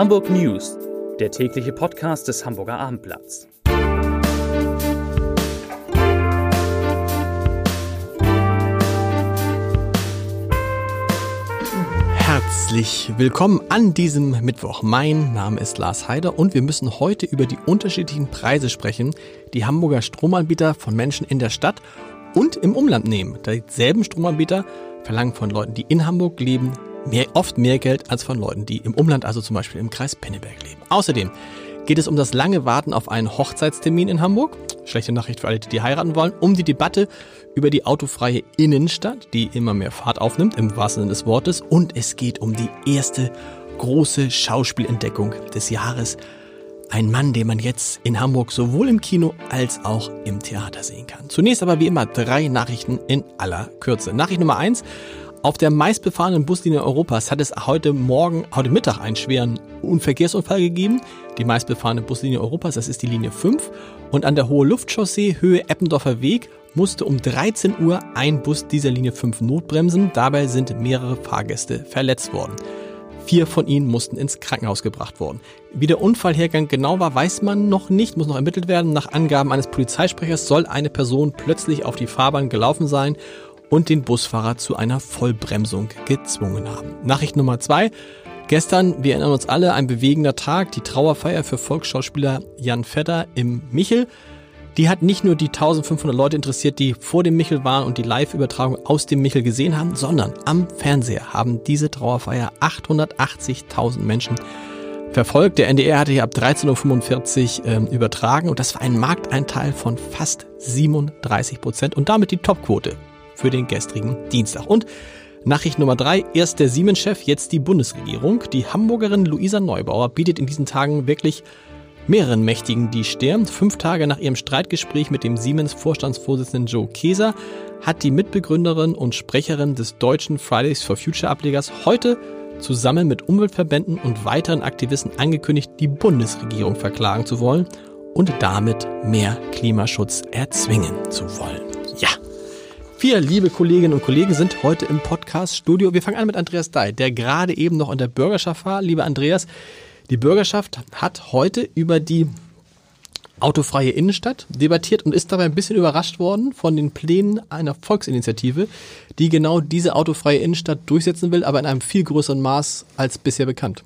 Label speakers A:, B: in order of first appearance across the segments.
A: Hamburg News, der tägliche Podcast des Hamburger Abendblatts.
B: Herzlich willkommen an diesem Mittwoch. Mein Name ist Lars Heider und wir müssen heute über die unterschiedlichen Preise sprechen, die Hamburger Stromanbieter von Menschen in der Stadt und im Umland nehmen. Dieselben Stromanbieter verlangen von Leuten, die in Hamburg leben, mehr, oft mehr Geld als von Leuten, die im Umland, also zum Beispiel im Kreis Penneberg leben. Außerdem geht es um das lange Warten auf einen Hochzeitstermin in Hamburg. Schlechte Nachricht für alle, die heiraten wollen. Um die Debatte über die autofreie Innenstadt, die immer mehr Fahrt aufnimmt, im wahrsten Sinne des Wortes. Und es geht um die erste große Schauspielentdeckung des Jahres. Ein Mann, den man jetzt in Hamburg sowohl im Kino als auch im Theater sehen kann. Zunächst aber wie immer drei Nachrichten in aller Kürze. Nachricht Nummer eins. Auf der meistbefahrenen Buslinie Europas hat es heute Morgen, heute Mittag einen schweren Unverkehrsunfall gegeben. Die meistbefahrene Buslinie Europas, das ist die Linie 5. Und an der Hohe Luftchaussee Höhe Eppendorfer Weg musste um 13 Uhr ein Bus dieser Linie 5 notbremsen. Dabei sind mehrere Fahrgäste verletzt worden. Vier von ihnen mussten ins Krankenhaus gebracht worden. Wie der Unfallhergang genau war, weiß man noch nicht, muss noch ermittelt werden. Nach Angaben eines Polizeisprechers soll eine Person plötzlich auf die Fahrbahn gelaufen sein und den Busfahrer zu einer Vollbremsung gezwungen haben. Nachricht Nummer zwei. Gestern, wir erinnern uns alle, ein bewegender Tag, die Trauerfeier für Volksschauspieler Jan Vetter im Michel. Die hat nicht nur die 1500 Leute interessiert, die vor dem Michel waren und die Live-Übertragung aus dem Michel gesehen haben, sondern am Fernseher haben diese Trauerfeier 880.000 Menschen verfolgt. Der NDR hatte hier ab 13.45 Uhr ähm, übertragen und das war ein Markteinteil von fast 37 Prozent und damit die Topquote für den gestrigen Dienstag. Und Nachricht Nummer drei, erst der Siemens-Chef, jetzt die Bundesregierung. Die Hamburgerin Luisa Neubauer bietet in diesen Tagen wirklich mehreren Mächtigen die Stirn. Fünf Tage nach ihrem Streitgespräch mit dem Siemens-Vorstandsvorsitzenden Joe Keser hat die Mitbegründerin und Sprecherin des deutschen Fridays for Future Ablegers heute zusammen mit Umweltverbänden und weiteren Aktivisten angekündigt, die Bundesregierung verklagen zu wollen und damit mehr Klimaschutz erzwingen zu wollen. Wir, liebe Kolleginnen und Kollegen, sind heute im Podcast-Studio. Wir fangen an mit Andreas Dey, der gerade eben noch in der Bürgerschaft war. Lieber Andreas, die Bürgerschaft hat heute über die autofreie Innenstadt debattiert und ist dabei ein bisschen überrascht worden von den Plänen einer Volksinitiative, die genau diese autofreie Innenstadt durchsetzen will, aber in einem viel größeren Maß als bisher bekannt.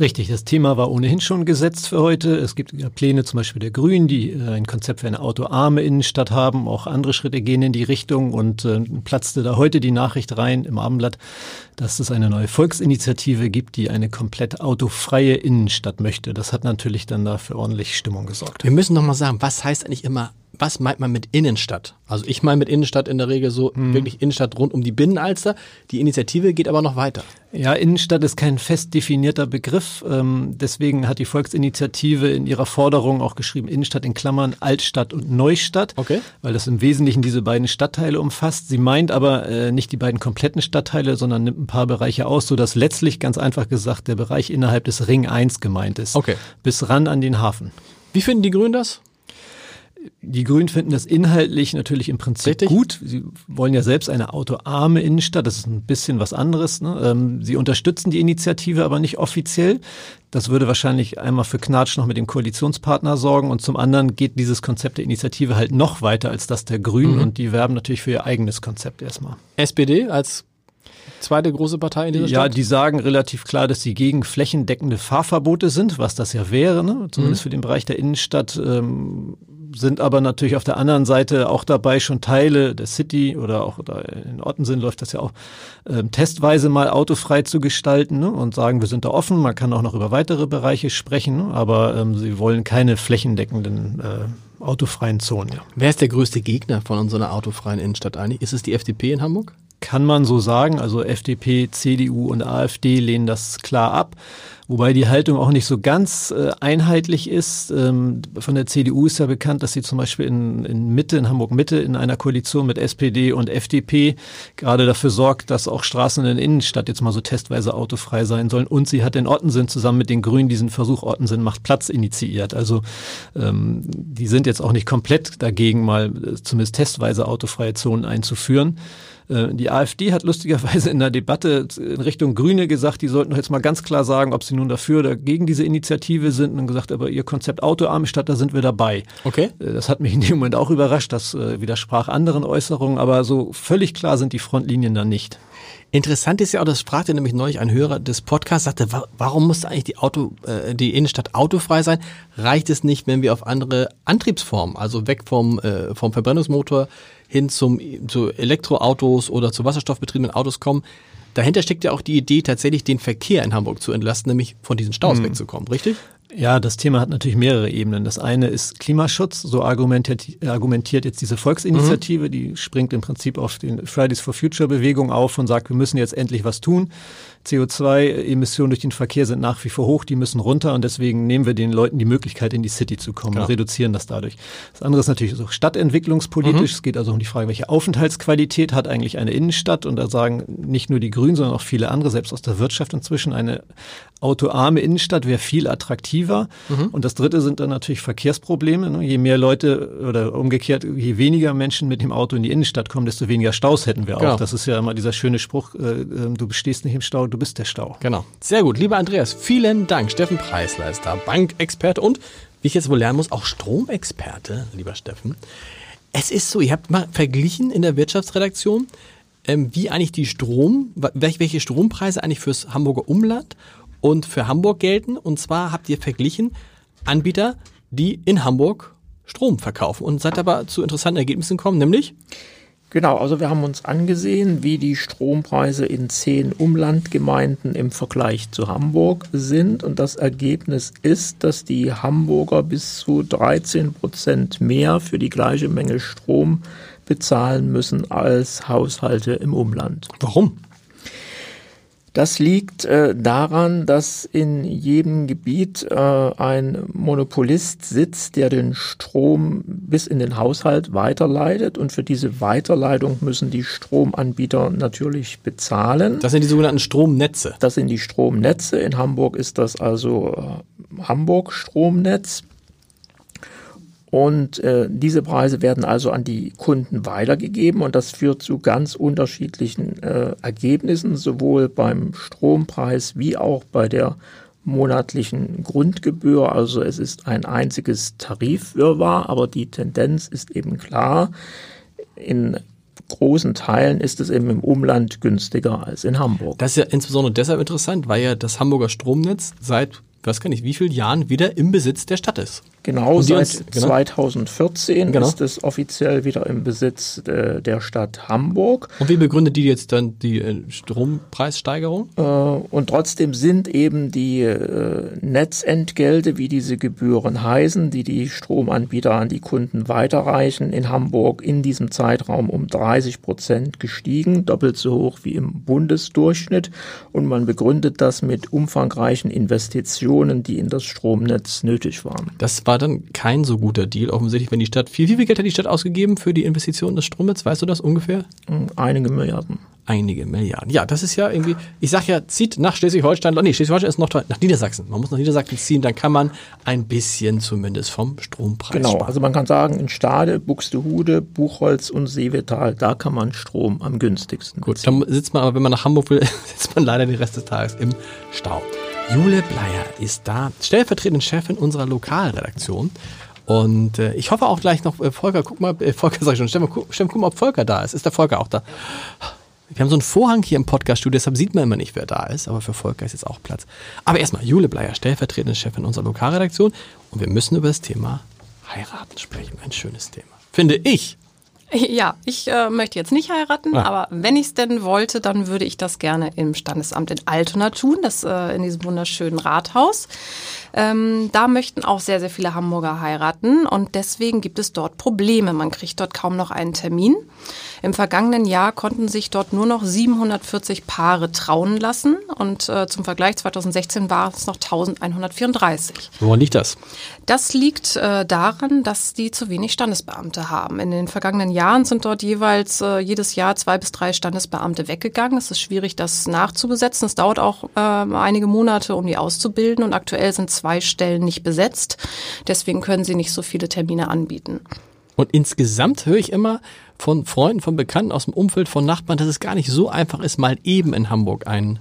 C: Richtig, das Thema war ohnehin schon gesetzt für heute. Es gibt Pläne zum Beispiel der Grünen, die äh, ein Konzept für eine autoarme Innenstadt haben. Auch andere Schritte gehen in die Richtung und äh, platzte da heute die Nachricht rein im Abendblatt, dass es eine neue Volksinitiative gibt, die eine komplett autofreie Innenstadt möchte. Das hat natürlich dann da für ordentlich Stimmung gesorgt.
B: Wir müssen noch mal sagen, was heißt eigentlich immer was meint man mit Innenstadt? Also ich meine mit Innenstadt in der Regel so hm. wirklich Innenstadt rund um die Binnenalster. Die Initiative geht aber noch weiter.
C: Ja, Innenstadt ist kein fest definierter Begriff. Ähm, deswegen hat die Volksinitiative in ihrer Forderung auch geschrieben, Innenstadt in Klammern, Altstadt und Neustadt. Okay. Weil das im Wesentlichen diese beiden Stadtteile umfasst. Sie meint aber äh, nicht die beiden kompletten Stadtteile, sondern nimmt ein paar Bereiche aus, sodass letztlich ganz einfach gesagt der Bereich innerhalb des Ring 1 gemeint ist. Okay. Bis ran an den Hafen.
B: Wie finden die Grünen das?
C: Die Grünen finden das inhaltlich natürlich im Prinzip Richtig. gut. Sie wollen ja selbst eine autoarme Innenstadt. Das ist ein bisschen was anderes. Ne? Ähm, sie unterstützen die Initiative aber nicht offiziell. Das würde wahrscheinlich einmal für Knatsch noch mit dem Koalitionspartner sorgen und zum anderen geht dieses Konzept der Initiative halt noch weiter als das der Grünen mhm. und die werben natürlich für ihr eigenes Konzept erstmal.
B: SPD als zweite große Partei in dieser
C: Stadt? Ja, die sagen relativ klar, dass sie gegen flächendeckende Fahrverbote sind, was das ja wäre, ne? zumindest mhm. für den Bereich der Innenstadt. Ähm, sind aber natürlich auf der anderen Seite auch dabei, schon Teile der City oder auch oder in Ottensen läuft das ja auch ähm, testweise mal autofrei zu gestalten ne? und sagen, wir sind da offen, man kann auch noch über weitere Bereiche sprechen, aber ähm, sie wollen keine flächendeckenden äh, autofreien Zonen. Ja.
B: Wer ist der größte Gegner von unserer autofreien Innenstadt eigentlich? Ist es die FDP in Hamburg?
C: Kann man so sagen. Also FDP, CDU und AfD lehnen das klar ab. Wobei die Haltung auch nicht so ganz äh, einheitlich ist. Ähm, von der CDU ist ja bekannt, dass sie zum Beispiel in, in Mitte, in Hamburg Mitte, in einer Koalition mit SPD und FDP gerade dafür sorgt, dass auch Straßen in der Innenstadt jetzt mal so testweise autofrei sein sollen. Und sie hat in Ottensen zusammen mit den Grünen diesen Versuch Ottensen macht Platz initiiert. Also ähm, die sind jetzt auch nicht komplett dagegen, mal äh, zumindest testweise autofreie Zonen einzuführen. Äh, die AfD hat lustigerweise in der Debatte in Richtung Grüne gesagt, die sollten doch jetzt mal ganz klar sagen, ob sie nun dafür oder gegen diese Initiative sind und gesagt, aber ihr Konzept autoarme Stadt, da sind wir dabei.
B: Okay.
C: Äh, das hat mich in dem Moment auch überrascht, das äh, widersprach anderen Äußerungen, aber so völlig klar sind die Frontlinien da nicht.
B: Interessant ist ja auch, das fragte nämlich neulich ein Hörer des Podcasts, sagte, warum muss eigentlich die Auto, äh, die Innenstadt autofrei sein? Reicht es nicht, wenn wir auf andere Antriebsformen, also weg vom, äh, vom Verbrennungsmotor hin zum, zu Elektroautos oder zu wasserstoffbetriebenen Autos kommen? Dahinter steckt ja auch die Idee, tatsächlich den Verkehr in Hamburg zu entlasten, nämlich von diesen Staus mhm. wegzukommen, richtig?
C: Ja, das Thema hat natürlich mehrere Ebenen. Das eine ist Klimaschutz. So argumentiert, argumentiert jetzt diese Volksinitiative, mhm. die springt im Prinzip auf den Fridays for Future Bewegung auf und sagt, wir müssen jetzt endlich was tun. CO2-Emissionen durch den Verkehr sind nach wie vor hoch, die müssen runter und deswegen nehmen wir den Leuten die Möglichkeit, in die City zu kommen ja. und reduzieren das dadurch. Das andere ist natürlich so stadtentwicklungspolitisch. Mhm. Es geht also um die Frage, welche Aufenthaltsqualität hat eigentlich eine Innenstadt und da sagen nicht nur die Grünen, sondern auch viele andere, selbst aus der Wirtschaft inzwischen, eine autoarme Innenstadt wäre viel attraktiver. Mhm. Und das dritte sind dann natürlich Verkehrsprobleme. Ne? Je mehr Leute oder umgekehrt, je weniger Menschen mit dem Auto in die Innenstadt kommen, desto weniger Staus hätten wir auch. Genau. Das ist ja immer dieser schöne Spruch, äh, äh, du stehst nicht im Stau, du bist der Stau.
B: Genau. Sehr gut. Lieber Andreas, vielen Dank. Steffen Preisler ist da, Bankexperte und, wie ich jetzt wohl lernen muss, auch Stromexperte, lieber Steffen. Es ist so, ihr habt mal verglichen in der Wirtschaftsredaktion, ähm, wie eigentlich die Strom, welche Strompreise eigentlich fürs Hamburger Umland und für Hamburg gelten. Und zwar habt ihr verglichen Anbieter, die in Hamburg Strom verkaufen und seid aber zu interessanten Ergebnissen gekommen, nämlich
D: Genau, also wir haben uns angesehen, wie die Strompreise in zehn Umlandgemeinden im Vergleich zu Hamburg sind. Und das Ergebnis ist, dass die Hamburger bis zu 13 Prozent mehr für die gleiche Menge Strom bezahlen müssen als Haushalte im Umland.
B: Warum?
D: Das liegt äh, daran, dass in jedem Gebiet äh, ein Monopolist sitzt, der den Strom bis in den Haushalt weiterleitet. Und für diese Weiterleitung müssen die Stromanbieter natürlich bezahlen.
B: Das sind die sogenannten Stromnetze.
D: Das sind die Stromnetze. In Hamburg ist das also äh, Hamburg Stromnetz. Und äh, diese Preise werden also an die Kunden weitergegeben und das führt zu ganz unterschiedlichen äh, Ergebnissen, sowohl beim Strompreis wie auch bei der monatlichen Grundgebühr. Also es ist ein einziges Tarifwirrwarr, aber die Tendenz ist eben klar. In großen Teilen ist es eben im Umland günstiger als in Hamburg.
B: Das ist ja insbesondere deshalb interessant, weil ja das Hamburger Stromnetz seit, weiß gar nicht, wie vielen Jahren wieder im Besitz der Stadt ist.
D: Genau, seit uns, genau. 2014 genau. ist es offiziell wieder im Besitz äh, der Stadt Hamburg.
B: Und wie begründet die jetzt dann die äh, Strompreissteigerung?
D: Äh, und trotzdem sind eben die äh, Netzentgelte, wie diese Gebühren heißen, die die Stromanbieter an die Kunden weiterreichen, in Hamburg in diesem Zeitraum um 30 Prozent gestiegen, doppelt so hoch wie im Bundesdurchschnitt. Und man begründet das mit umfangreichen Investitionen, die in das Stromnetz nötig waren.
B: Das war dann kein so guter Deal, offensichtlich, wenn die Stadt, viel, wie viel Geld hat die Stadt ausgegeben für die Investition des Stromnetz? Weißt du das ungefähr?
D: Einige Milliarden.
B: Einige Milliarden. Ja, das ist ja irgendwie, ich sag ja, zieht nach Schleswig-Holstein, nee, Schleswig-Holstein ist noch toll, nach Niedersachsen. Man muss nach Niedersachsen ziehen, dann kann man ein bisschen zumindest vom Strompreis
D: Genau,
B: sparen.
D: also man kann sagen, in Stade, Buxtehude, Buchholz und Seevetal, da kann man Strom am günstigsten
B: Gut, beziehen. dann sitzt man aber, wenn man nach Hamburg will, sitzt man leider den Rest des Tages im Stau. Jule Bleier ist da, stellvertretende Chefin unserer Lokalredaktion. Und äh, ich hoffe auch gleich noch, äh, Volker, guck mal, äh, Volker sag ich schon, Steffen, guck, guck mal, ob Volker da ist. Ist der Volker auch da? Wir haben so einen Vorhang hier im Podcaststudio, deshalb sieht man immer nicht, wer da ist, aber für Volker ist jetzt auch Platz. Aber erstmal, Jule Bleier, stellvertretende Chefin unserer Lokalredaktion. Und wir müssen über das Thema heiraten sprechen. Ein schönes Thema. Finde ich.
E: Ja, ich äh, möchte jetzt nicht heiraten, ah. aber wenn ich es denn wollte, dann würde ich das gerne im Standesamt in Altona tun, das äh, in diesem wunderschönen Rathaus. Ähm, da möchten auch sehr, sehr viele Hamburger heiraten und deswegen gibt es dort Probleme. Man kriegt dort kaum noch einen Termin. Im vergangenen Jahr konnten sich dort nur noch 740 Paare trauen lassen und äh, zum Vergleich 2016 war es noch 1134.
B: Woran liegt das?
E: Das liegt äh, daran, dass die zu wenig Standesbeamte haben. In den vergangenen Jahren sind dort jeweils äh, jedes Jahr zwei bis drei Standesbeamte weggegangen. Es ist schwierig, das nachzubesetzen. Es dauert auch äh, einige Monate, um die auszubilden und aktuell sind zwei Stellen nicht besetzt. Deswegen können sie nicht so viele Termine anbieten.
B: Und insgesamt höre ich immer von Freunden, von Bekannten aus dem Umfeld, von Nachbarn, dass es gar nicht so einfach ist, mal eben in Hamburg einen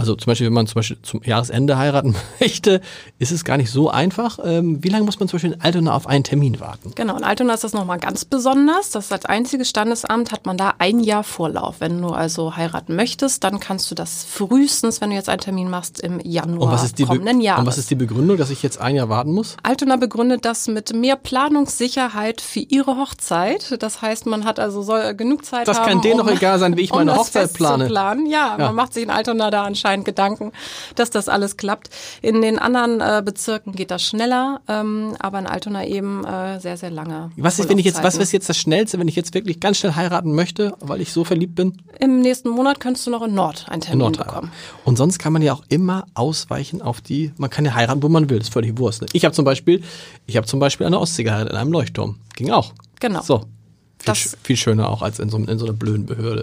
B: also zum Beispiel, wenn man zum Beispiel zum Jahresende heiraten möchte, ist es gar nicht so einfach. Ähm, wie lange muss man zum Beispiel in Altona auf einen Termin warten?
E: Genau, in Altona ist das nochmal ganz besonders. Das ist als einziges Standesamt hat man da ein Jahr Vorlauf. Wenn du also heiraten möchtest, dann kannst du das frühestens, wenn du jetzt einen Termin machst, im Januar
B: und was ist die
E: kommenden Jahres.
B: Und was ist die Begründung, dass ich jetzt ein Jahr warten muss?
E: Altona begründet das mit mehr Planungssicherheit für ihre Hochzeit. Das heißt, man hat also soll genug Zeit
B: das
E: haben.
B: Das kann denen
E: um,
B: noch egal sein, wie ich
E: um
B: meine Hochzeit plane.
E: Ja, ja, man macht sich in Altona da anscheinend anscheinend Gedanken, dass das alles klappt. In den anderen äh, Bezirken geht das schneller, ähm, aber in Altona eben äh, sehr, sehr lange.
B: Was ist, wenn ich jetzt, was ist jetzt das Schnellste, wenn ich jetzt wirklich ganz schnell heiraten möchte, weil ich so verliebt bin?
E: Im nächsten Monat könntest du noch in Nord einen Termin Nord bekommen.
B: Und sonst kann man ja auch immer ausweichen auf die, man kann ja heiraten, wo man will, das ist völlig Wurst. Ne? Ich habe zum Beispiel, ich habe zum Beispiel eine Ostsee geheiratet in einem Leuchtturm. Ging auch.
E: Genau.
B: So. Viel, sch viel schöner auch als in so, in so einer blöden Behörde.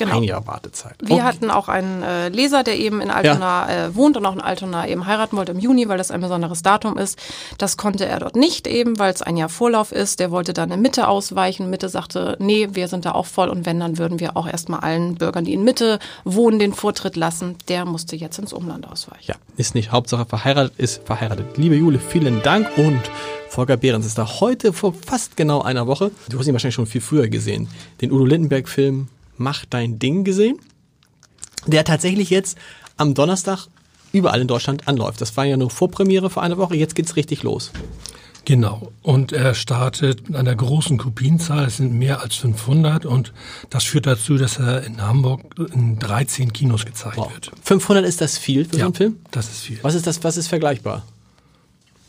B: Genau. Ein Jahr Wartezeit.
E: Wir okay. hatten auch einen äh, Leser, der eben in Altona ja. äh, wohnt und auch in Altona eben heiraten wollte im Juni, weil das ein besonderes Datum ist. Das konnte er dort nicht eben, weil es ein Jahr Vorlauf ist. Der wollte dann in Mitte ausweichen. Mitte sagte, nee, wir sind da auch voll und wenn, dann würden wir auch erstmal allen Bürgern, die in Mitte wohnen, den Vortritt lassen. Der musste jetzt ins Umland ausweichen.
B: Ja, ist nicht. Hauptsache verheiratet ist verheiratet. Liebe Jule, vielen Dank und Volker Behrens ist da heute vor fast genau einer Woche. Du hast ihn wahrscheinlich schon viel früher gesehen. Den Udo Lindenberg-Film Mach dein Ding gesehen, der tatsächlich jetzt am Donnerstag überall in Deutschland anläuft. Das war ja nur Vorpremiere vor einer Woche, jetzt geht's richtig los.
F: Genau. Und er startet mit einer großen Kopienzahl. Es sind mehr als 500. Und das führt dazu, dass er in Hamburg in 13 Kinos gezeigt wow. wird.
B: 500 ist das viel für
F: ja,
B: so einen Film?
F: das ist viel.
B: Was ist das, was ist vergleichbar?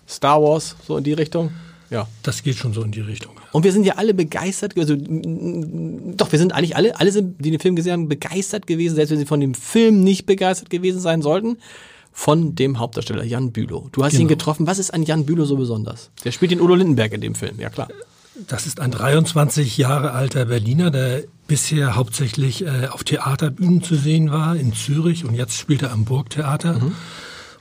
B: Star Wars, so in die Richtung?
F: Ja. Das geht schon so in die Richtung.
B: Und wir sind ja alle begeistert, also doch, wir sind eigentlich alle, alle sind, die den Film gesehen haben, begeistert gewesen, selbst wenn sie von dem Film nicht begeistert gewesen sein sollten, von dem Hauptdarsteller Jan Bülow. Du hast genau. ihn getroffen. Was ist an Jan Bülow so besonders? Der spielt den Udo Lindenberg in dem Film, ja klar.
F: Das ist ein 23 Jahre alter Berliner, der bisher hauptsächlich äh, auf Theaterbühnen zu sehen war, in Zürich und jetzt spielt er am Burgtheater. Mhm.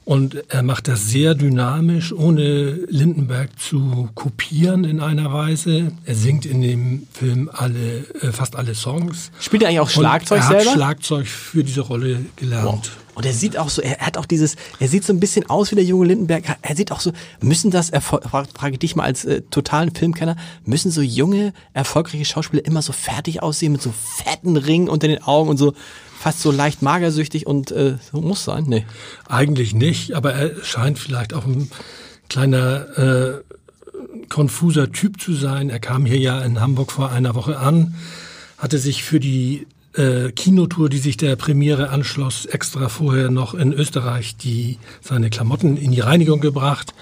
F: Und er macht das sehr dynamisch, ohne Lindenberg zu kopieren in einer Weise. Er singt in dem Film alle, äh, fast alle Songs.
B: Spielt er eigentlich auch Schlagzeug
F: er
B: selber?
F: Er hat Schlagzeug für diese Rolle gelernt. Wow.
B: Und er sieht auch so, er hat auch dieses, er sieht so ein bisschen aus wie der junge Lindenberg. Er sieht auch so, müssen das, frage dich mal als äh, totalen Filmkenner, müssen so junge, erfolgreiche Schauspieler immer so fertig aussehen mit so fetten Ringen unter den Augen und so fast so leicht magersüchtig und äh, so muss sein? Nee.
F: Eigentlich nicht, aber er scheint vielleicht auch ein kleiner äh, konfuser Typ zu sein. Er kam hier ja in Hamburg vor einer Woche an, hatte sich für die äh, Kinotour, die sich der Premiere anschloss, extra vorher noch in Österreich die seine Klamotten in die Reinigung gebracht.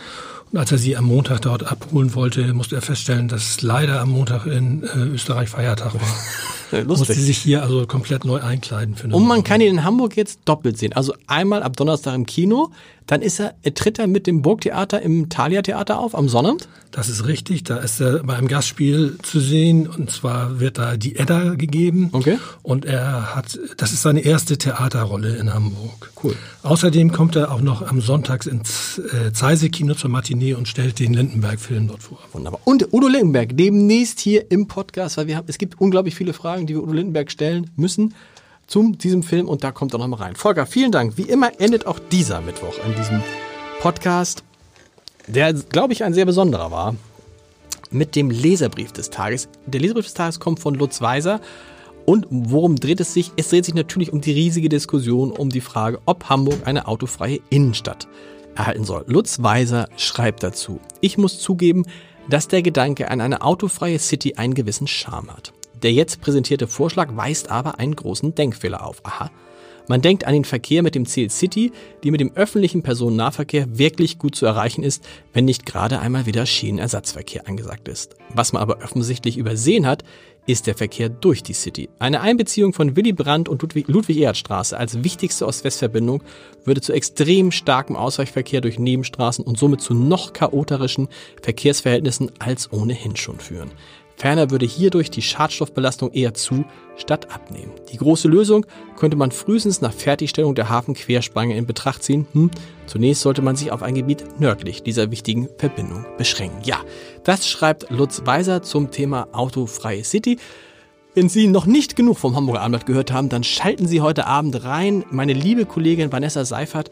F: Und als er sie am Montag dort abholen wollte, musste er feststellen, dass leider am Montag in äh, Österreich Feiertag war. Lustig. Musste sich hier also komplett neu einkleiden. Für
B: Und man kann ihn in Hamburg jetzt doppelt sehen. Also einmal ab Donnerstag im Kino, dann ist er, er tritt er mit dem Burgtheater im Thalia Theater auf am Sonnabend.
F: Das ist richtig. Da ist er bei einem Gastspiel zu sehen. Und zwar wird da die Edda gegeben.
B: Okay.
F: Und er hat, das ist seine erste Theaterrolle in Hamburg.
B: Cool.
F: Außerdem kommt er auch noch am Sonntags ins äh, Zeise-Kino zur Matinee und stellt den Lindenberg-Film dort vor.
B: Wunderbar. Und Udo Lindenberg demnächst hier im Podcast, weil wir haben, es gibt unglaublich viele Fragen, die wir Udo Lindenberg stellen müssen zu diesem Film und da kommt er nochmal rein. Volker, vielen Dank. Wie immer endet auch dieser Mittwoch an diesem Podcast, der, glaube ich, ein sehr besonderer war, mit dem Leserbrief des Tages. Der Leserbrief des Tages kommt von Lutz Weiser. Und worum dreht es sich? Es dreht sich natürlich um die riesige Diskussion um die Frage, ob Hamburg eine autofreie Innenstadt erhalten soll. Lutz Weiser schreibt dazu, ich muss zugeben, dass der Gedanke an eine autofreie City einen gewissen Charme hat. Der jetzt präsentierte Vorschlag weist aber einen großen Denkfehler auf. Aha. Man denkt an den Verkehr mit dem Ziel City, die mit dem öffentlichen Personennahverkehr wirklich gut zu erreichen ist, wenn nicht gerade einmal wieder Schienenersatzverkehr angesagt ist. Was man aber offensichtlich übersehen hat, ist der Verkehr durch die City. Eine Einbeziehung von Willy Brandt und Ludwig-Erhard-Straße als wichtigste Ost-West-Verbindung würde zu extrem starkem Ausweichverkehr durch Nebenstraßen und somit zu noch chaoterischen Verkehrsverhältnissen als ohnehin schon führen. Ferner würde hierdurch die Schadstoffbelastung eher zu statt abnehmen. Die große Lösung könnte man frühestens nach Fertigstellung der Hafenquerspange in Betracht ziehen. Hm, zunächst sollte man sich auf ein Gebiet nördlich dieser wichtigen Verbindung beschränken. Ja, das schreibt Lutz Weiser zum Thema Autofreie City. Wenn Sie noch nicht genug vom Hamburger Abendblatt gehört haben, dann schalten Sie heute Abend rein. Meine liebe Kollegin Vanessa Seifert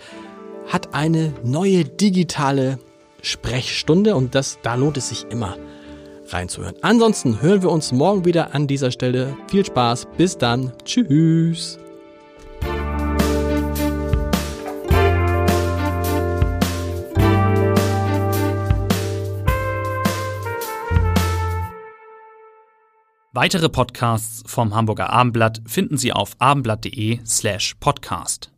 B: hat eine neue digitale Sprechstunde und das, da lohnt es sich immer reinzuhören. Ansonsten hören wir uns morgen wieder an dieser Stelle. Viel Spaß, bis dann, tschüss.
A: Weitere Podcasts vom Hamburger Abendblatt finden Sie auf abendblatt.de slash podcast.